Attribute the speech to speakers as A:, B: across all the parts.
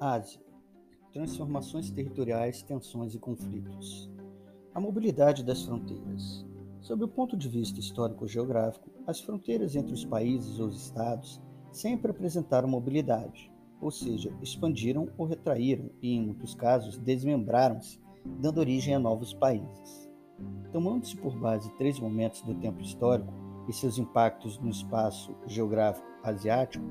A: Ásia. Transformações territoriais, tensões e conflitos. A mobilidade das fronteiras. Sob o ponto de vista histórico-geográfico, as fronteiras entre os países ou os estados sempre apresentaram mobilidade, ou seja, expandiram ou retraíram e, em muitos casos, desmembraram-se, dando origem a novos países. Tomando-se por base três momentos do tempo histórico e seus impactos no espaço geográfico asiático,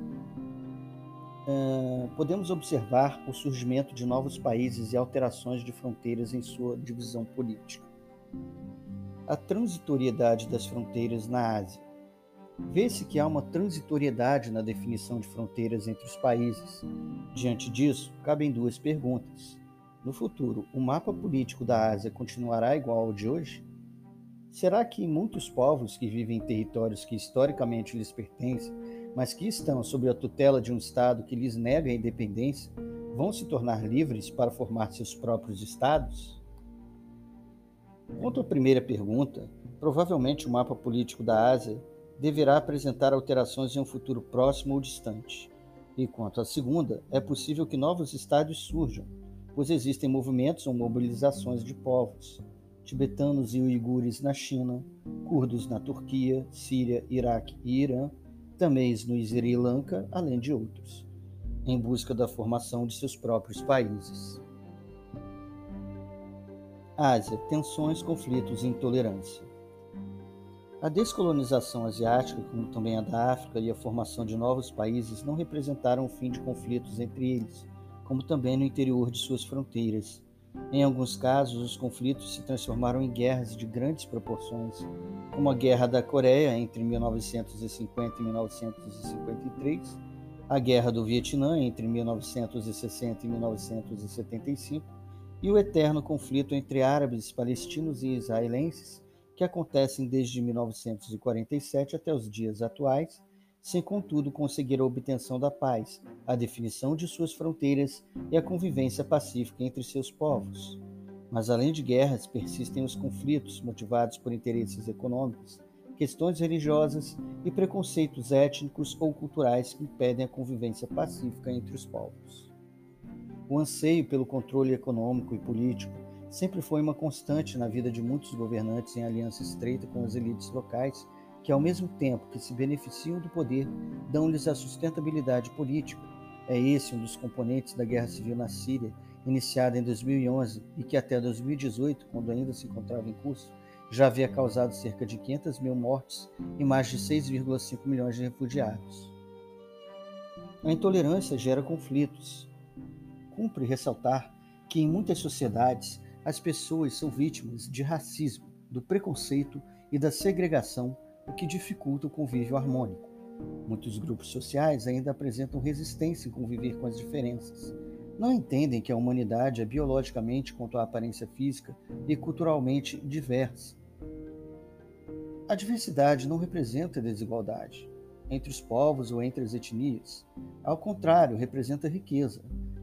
A: podemos observar o surgimento de novos países e alterações de fronteiras em sua divisão política. A transitoriedade das fronteiras na Ásia. Vê-se que há uma transitoriedade na definição de fronteiras entre os países. Diante disso, cabem duas perguntas. No futuro, o mapa político da Ásia continuará igual ao de hoje? Será que muitos povos que vivem em territórios que historicamente lhes pertencem mas que estão sob a tutela de um Estado que lhes nega a independência, vão se tornar livres para formar seus próprios Estados? Quanto à primeira pergunta, provavelmente o mapa político da Ásia deverá apresentar alterações em um futuro próximo ou distante. E quanto à segunda, é possível que novos estados surjam, pois existem movimentos ou mobilizações de povos, tibetanos e uigures na China, curdos na Turquia, Síria, Iraque e Irã, tamês no Sri Lanka, além de outros, em busca da formação de seus próprios países. Ásia: tensões, conflitos e intolerância. A descolonização asiática, como também a da África e a formação de novos países, não representaram o fim de conflitos entre eles, como também no interior de suas fronteiras, em alguns casos, os conflitos se transformaram em guerras de grandes proporções, como a Guerra da Coreia entre 1950 e 1953, a Guerra do Vietnã entre 1960 e 1975 e o eterno conflito entre árabes, palestinos e israelenses, que acontecem desde 1947 até os dias atuais sem contudo conseguir a obtenção da paz, a definição de suas fronteiras e a convivência pacífica entre seus povos. Mas além de guerras, persistem os conflitos motivados por interesses econômicos, questões religiosas e preconceitos étnicos ou culturais que impedem a convivência pacífica entre os povos. O anseio pelo controle econômico e político sempre foi uma constante na vida de muitos governantes em aliança estreita com as elites locais que, ao mesmo tempo que se beneficiam do poder, dão-lhes a sustentabilidade política. É esse um dos componentes da guerra civil na Síria, iniciada em 2011 e que até 2018, quando ainda se encontrava em curso, já havia causado cerca de 500 mil mortes e mais de 6,5 milhões de refugiados. A intolerância gera conflitos. Cumpre ressaltar que, em muitas sociedades, as pessoas são vítimas de racismo, do preconceito e da segregação o que dificulta o convívio harmônico. Muitos grupos sociais ainda apresentam resistência em conviver com as diferenças. Não entendem que a humanidade é biologicamente quanto à aparência física e culturalmente diversa. A diversidade não representa desigualdade entre os povos ou entre as etnias. Ao contrário, representa riqueza.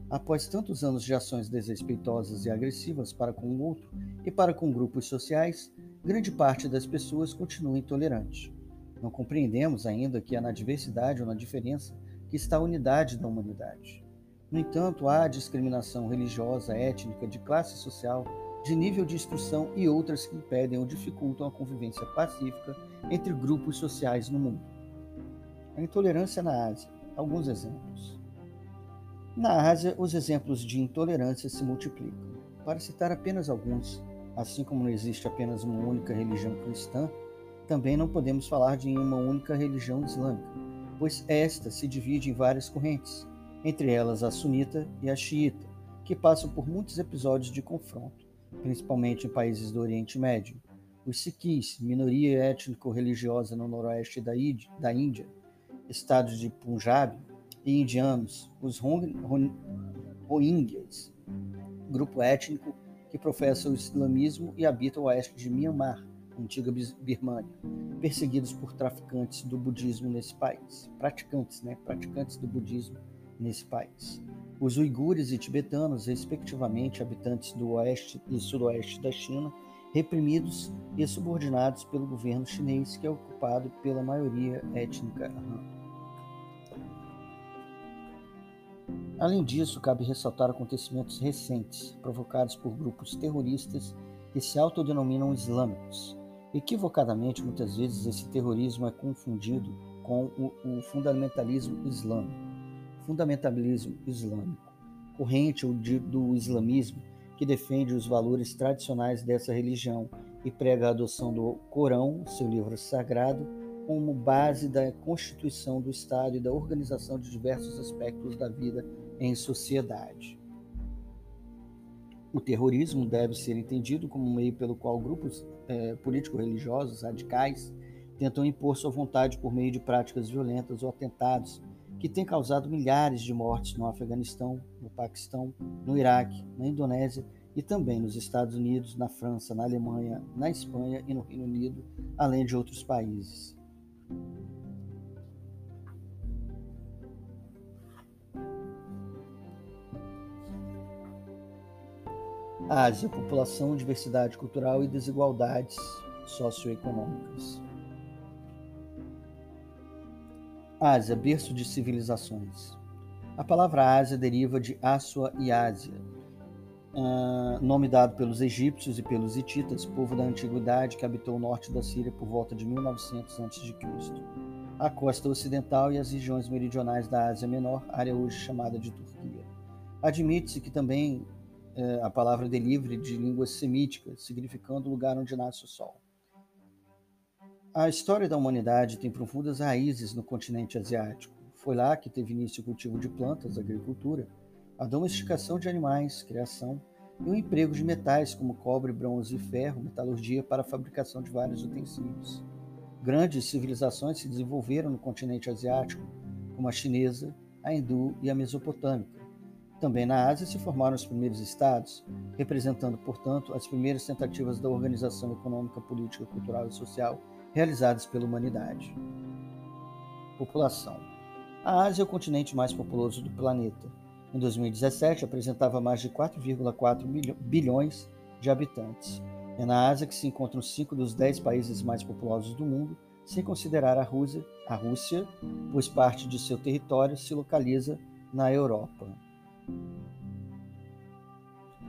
A: Após tantos anos de ações desrespeitosas e agressivas para com o outro e para com grupos sociais, grande parte das pessoas continua intolerante. Não compreendemos ainda que é na diversidade ou na diferença que está a unidade da humanidade. No entanto, há discriminação religiosa, étnica, de classe social, de nível de instrução e outras que impedem ou dificultam a convivência pacífica entre grupos sociais no mundo. A intolerância na Ásia. Alguns exemplos. Na Ásia, os exemplos de intolerância se multiplicam. Para citar apenas alguns, Assim como não existe apenas uma única religião cristã, também não podemos falar de uma única religião islâmica, pois esta se divide em várias correntes, entre elas a sunita e a xiita, que passam por muitos episódios de confronto, principalmente em países do Oriente Médio. Os Sikhs, minoria étnico-religiosa no noroeste da, da Índia, estados de Punjab, e indianos, os Rohingyas, grupo étnico que professa o islamismo e habita o oeste de Myanmar, antiga Birmânia, perseguidos por traficantes do budismo nesse país, praticantes, né, praticantes do budismo nesse país. Os uigures e tibetanos, respectivamente, habitantes do oeste e sudoeste da China, reprimidos e subordinados pelo governo chinês, que é ocupado pela maioria étnica Han. Além disso, cabe ressaltar acontecimentos recentes provocados por grupos terroristas que se autodenominam islâmicos. Equivocadamente, muitas vezes, esse terrorismo é confundido com o, o fundamentalismo islâmico. Fundamentalismo islâmico, corrente do islamismo, que defende os valores tradicionais dessa religião e prega a adoção do Corão, seu livro sagrado, como base da constituição do Estado e da organização de diversos aspectos da vida em sociedade. O terrorismo deve ser entendido como um meio pelo qual grupos é, político-religiosos radicais tentam impor sua vontade por meio de práticas violentas ou atentados que têm causado milhares de mortes no Afeganistão, no Paquistão, no Iraque, na Indonésia e também nos Estados Unidos, na França, na Alemanha, na Espanha e no Reino Unido, além de outros países. Ásia, população, diversidade cultural e desigualdades socioeconômicas. Ásia, berço de civilizações. A palavra Ásia deriva de Aswa e Ásia, uh, nome dado pelos egípcios e pelos hititas, povo da antiguidade que habitou o norte da Síria por volta de 1900 a.C. A costa ocidental e as regiões meridionais da Ásia Menor, área hoje chamada de Turquia. Admite-se que também uh, a palavra derive de línguas semíticas, significando lugar onde nasce o sol. A história da humanidade tem profundas raízes no continente asiático. Foi lá que teve início o cultivo de plantas, agricultura, a domesticação de animais, criação e o emprego de metais como cobre, bronze e ferro, metalurgia para a fabricação de vários utensílios. Grandes civilizações se desenvolveram no continente asiático, como a chinesa, a hindu e a mesopotâmica. Também na Ásia se formaram os primeiros estados, representando, portanto, as primeiras tentativas da organização econômica, política, cultural e social realizadas pela humanidade. População: A Ásia é o continente mais populoso do planeta em 2017, apresentava mais de 4,4 bilhões de habitantes. É na Ásia que se encontram cinco dos dez países mais populosos do mundo, sem considerar a Rússia, a Rússia, pois parte de seu território se localiza na Europa.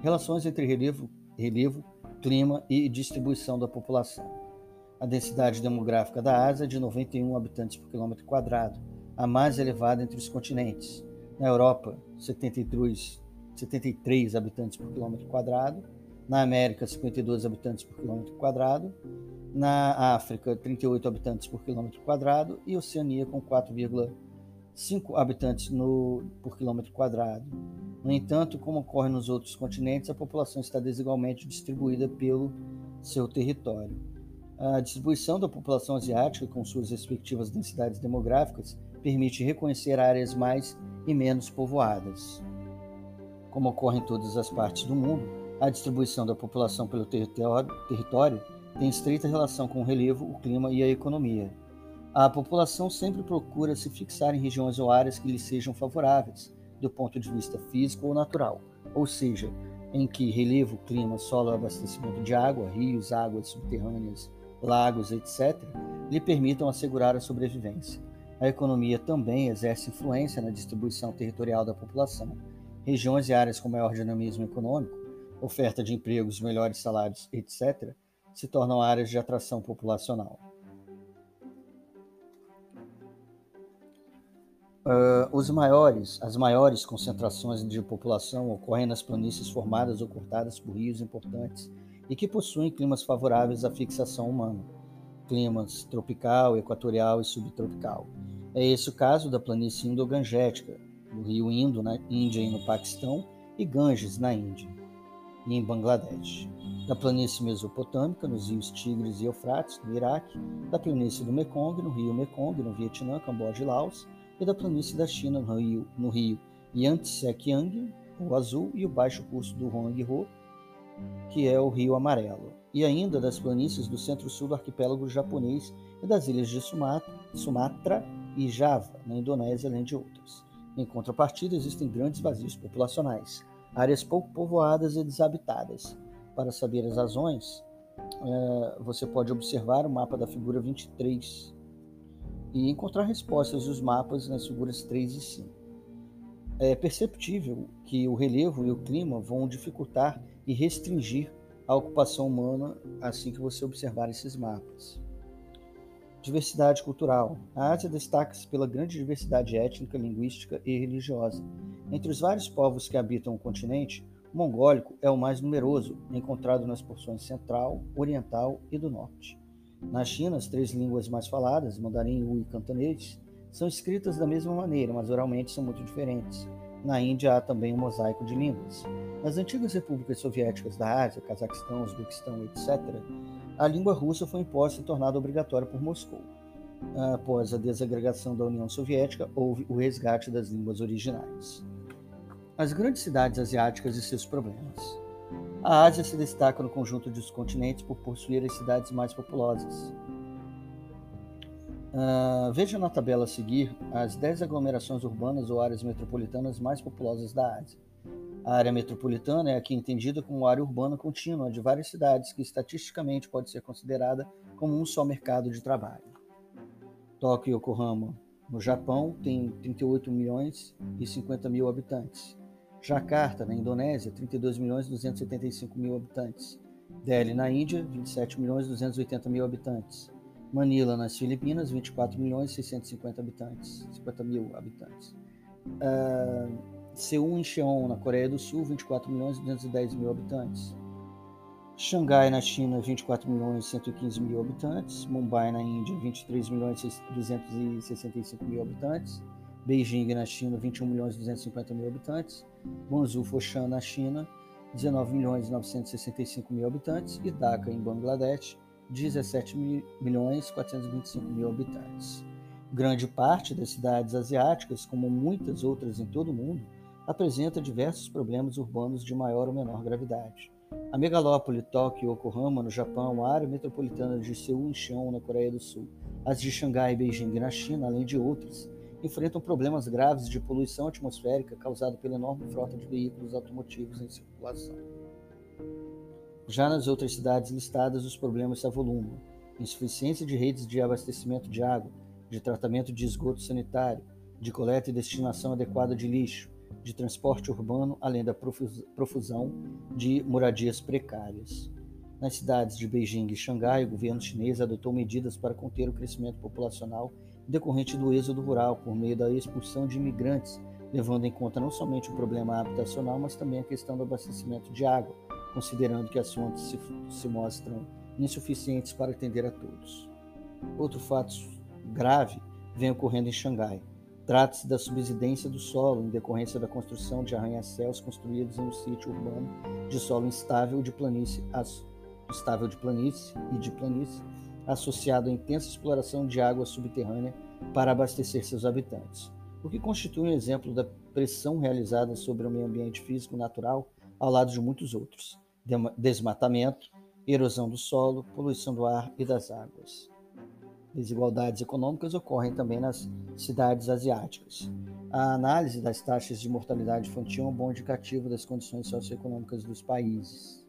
A: Relações entre relevo, relevo, clima e distribuição da população. A densidade demográfica da Ásia é de 91 habitantes por quilômetro quadrado, a mais elevada entre os continentes. Na Europa, 73, 73 habitantes por quilômetro quadrado. Na América, 52 habitantes por quilômetro quadrado. Na África, 38 habitantes por quilômetro quadrado. E Oceania, com 4,5 habitantes no, por quilômetro quadrado. No entanto, como ocorre nos outros continentes, a população está desigualmente distribuída pelo seu território. A distribuição da população asiática, com suas respectivas densidades demográficas, permite reconhecer áreas mais e menos povoadas. Como ocorre em todas as partes do mundo, a distribuição da população pelo território, território tem estreita relação com o relevo, o clima e a economia. A população sempre procura se fixar em regiões ou áreas que lhe sejam favoráveis, do ponto de vista físico ou natural, ou seja, em que relevo, clima, solo, abastecimento de água, rios, águas subterrâneas, lagos, etc., lhe permitam assegurar a sobrevivência. A economia também exerce influência na distribuição territorial da população. Regiões e áreas com maior dinamismo econômico, oferta de empregos, melhores salários, etc., se tornam áreas de atração populacional. Uh, os maiores, as maiores concentrações de população ocorrem nas planícies formadas ou cortadas por rios importantes e que possuem climas favoráveis à fixação humana, climas tropical, equatorial e subtropical. É esse o caso da planície indo-gangética, do rio Indo, na Índia e no Paquistão, e Ganges, na Índia e em Bangladesh. Da planície mesopotâmica, nos rios Tigres e Eufrates, no Iraque, da planície do Mekong, no rio Mekong, no Vietnã, Camboja e Laos, e da planície da China, no rio, no rio Yangtze-Kiang, o azul, e o baixo curso do Huanghe, que é o rio amarelo, e ainda das planícies do centro-sul do arquipélago japonês e das ilhas de Sumatra, Sumatra e Java, na Indonésia, além de outras. Em contrapartida, existem grandes vazios populacionais, áreas pouco povoadas e desabitadas. Para saber as razões, é, você pode observar o mapa da figura 23 e encontrar respostas dos mapas nas figuras 3 e 5. é perceptível que o relevo e o clima vão dificultar e restringir a ocupação humana assim que você observar esses mapas. Diversidade cultural. A Ásia destaca-se pela grande diversidade étnica, linguística e religiosa. Entre os vários povos que habitam o continente, o mongólico é o mais numeroso, encontrado nas porções central, oriental e do norte. Na China, as três línguas mais faladas, mandarim, wu e cantonês, são escritas da mesma maneira, mas oralmente são muito diferentes. Na Índia há também um mosaico de línguas. Nas antigas repúblicas soviéticas da Ásia, Cazaquistão, Uzbequistão, etc., a língua russa foi imposta e tornada obrigatória por Moscou. Após a desagregação da União Soviética, houve o resgate das línguas originais. As grandes cidades asiáticas e seus problemas. A Ásia se destaca no conjunto dos continentes por possuir as cidades mais populosas. Uh, veja na tabela a seguir as 10 aglomerações urbanas ou áreas metropolitanas mais populosas da Ásia. A área metropolitana é aqui entendida como área urbana contínua de várias cidades que estatisticamente pode ser considerada como um só mercado de trabalho. Tóquio e Yokohama, no Japão, tem 38 milhões e 50 mil habitantes. Jakarta, na Indonésia, 32 milhões e 275 mil habitantes. Delhi, na Índia, 27 milhões e 280 mil habitantes. Manila, nas Filipinas, 24 milhões e 650 habitantes, 50 mil habitantes. Uh, Seul, Incheon, na Coreia do Sul, 24 milhões e 210 mil habitantes. Xangai, na China, 24 milhões e 115 mil habitantes. Mumbai, na Índia, 23 milhões e 265 mil habitantes. Beijing, na China, 21 milhões e 250 mil habitantes. Guangzhou, Foshan, na China, 19 milhões e 965 mil habitantes. E Dhaka, em Bangladesh, 17 milhões e 425 mil habitantes. Grande parte das cidades asiáticas, como muitas outras em todo o mundo, apresenta diversos problemas urbanos de maior ou menor gravidade. A megalópole Tóquio Yokohama, no Japão, a área metropolitana de Seul Incheon, na Coreia do Sul, as de Xangai e Beijing, na China, além de outras, enfrentam problemas graves de poluição atmosférica causada pela enorme frota de veículos automotivos em circulação. Já nas outras cidades listadas, os problemas se avolumam: insuficiência de redes de abastecimento de água, de tratamento de esgoto sanitário, de coleta e destinação adequada de lixo, de transporte urbano, além da profusão de moradias precárias. Nas cidades de Beijing e Xangai, o governo chinês adotou medidas para conter o crescimento populacional decorrente do êxodo rural por meio da expulsão de imigrantes, levando em conta não somente o problema habitacional, mas também a questão do abastecimento de água, considerando que as fontes se, se mostram insuficientes para atender a todos. Outro fato grave vem ocorrendo em Xangai. Trata-se da subsidência do solo em decorrência da construção de arranha-céus construídos em um sítio urbano de solo instável de planície, estável de planície e de planície, associado à intensa exploração de água subterrânea para abastecer seus habitantes, o que constitui um exemplo da pressão realizada sobre o meio ambiente físico natural ao lado de muitos outros: desmatamento, erosão do solo, poluição do ar e das águas. Desigualdades econômicas ocorrem também nas cidades asiáticas. A análise das taxas de mortalidade infantil é um bom indicativo das condições socioeconômicas dos países.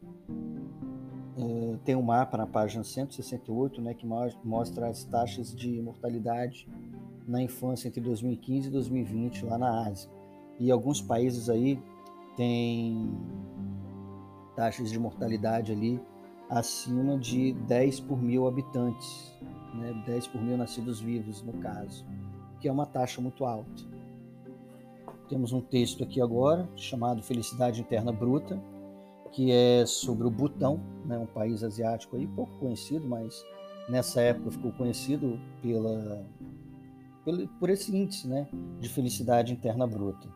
A: É, tem um mapa na página 168 né, que mostra as taxas de mortalidade na infância entre 2015 e 2020 lá na Ásia. E alguns países aí têm taxas de mortalidade ali acima de 10 por mil habitantes né, 10 por mil nascidos vivos, no caso, que é uma taxa muito alta. Temos um texto aqui agora chamado Felicidade Interna Bruta, que é sobre o Butão, né, um país asiático aí pouco conhecido, mas nessa época ficou conhecido pela, pelo, por esse índice né, de felicidade interna bruta.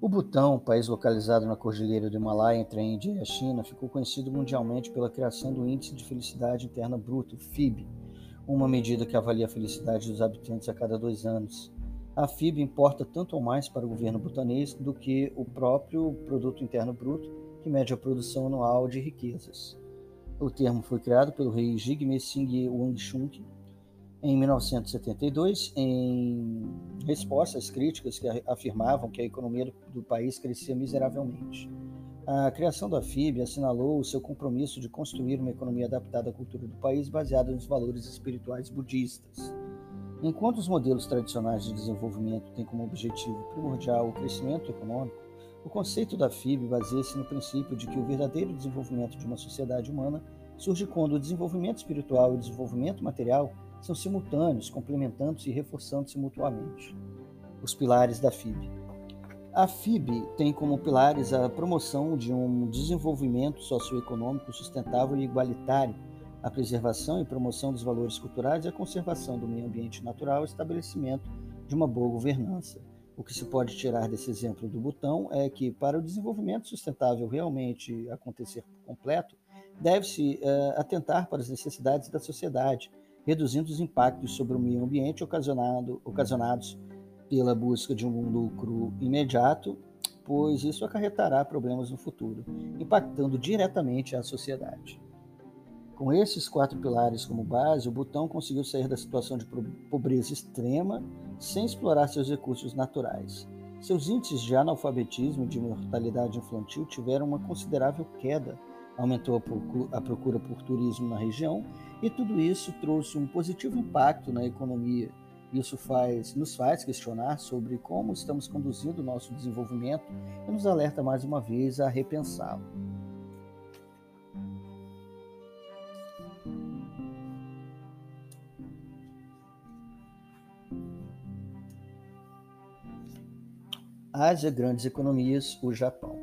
A: O Butão, país localizado na cordilheira do Himalaia entre a Índia e a China, ficou conhecido mundialmente pela criação do Índice de Felicidade Interna Bruta, FIB, uma medida que avalia a felicidade dos habitantes a cada dois anos. A FIB importa tanto ou mais para o governo butanês do que o próprio Produto Interno Bruto, que mede a produção anual de riquezas. O termo foi criado pelo rei Jigme Singye Wangchuk em 1972, em resposta às críticas que afirmavam que a economia do país crescia miseravelmente. A criação da FIB assinalou o seu compromisso de construir uma economia adaptada à cultura do país baseada nos valores espirituais budistas. Enquanto os modelos tradicionais de desenvolvimento têm como objetivo primordial o crescimento econômico, o conceito da FIB baseia-se no princípio de que o verdadeiro desenvolvimento de uma sociedade humana surge quando o desenvolvimento espiritual e o desenvolvimento material são simultâneos, complementando-se e reforçando-se mutuamente. Os pilares da FIB. A FIB tem como pilares a promoção de um desenvolvimento socioeconômico sustentável e igualitário, a preservação e promoção dos valores culturais e a conservação do meio ambiente natural estabelecimento de uma boa governança. O que se pode tirar desse exemplo do Butão é que, para o desenvolvimento sustentável realmente acontecer por completo, deve-se uh, atentar para as necessidades da sociedade, reduzindo os impactos sobre o meio ambiente ocasionado, ocasionados pela busca de um lucro imediato, pois isso acarretará problemas no futuro, impactando diretamente a sociedade. Com esses quatro pilares como base, o Butão conseguiu sair da situação de pobreza extrema sem explorar seus recursos naturais. Seus índices de analfabetismo e de mortalidade infantil tiveram uma considerável queda aumentou a procura por turismo na região e tudo isso trouxe um positivo impacto na economia. Isso faz, nos faz questionar sobre como estamos conduzindo o nosso desenvolvimento e nos alerta mais uma vez a repensá-lo. Ásia, grandes economias, o Japão.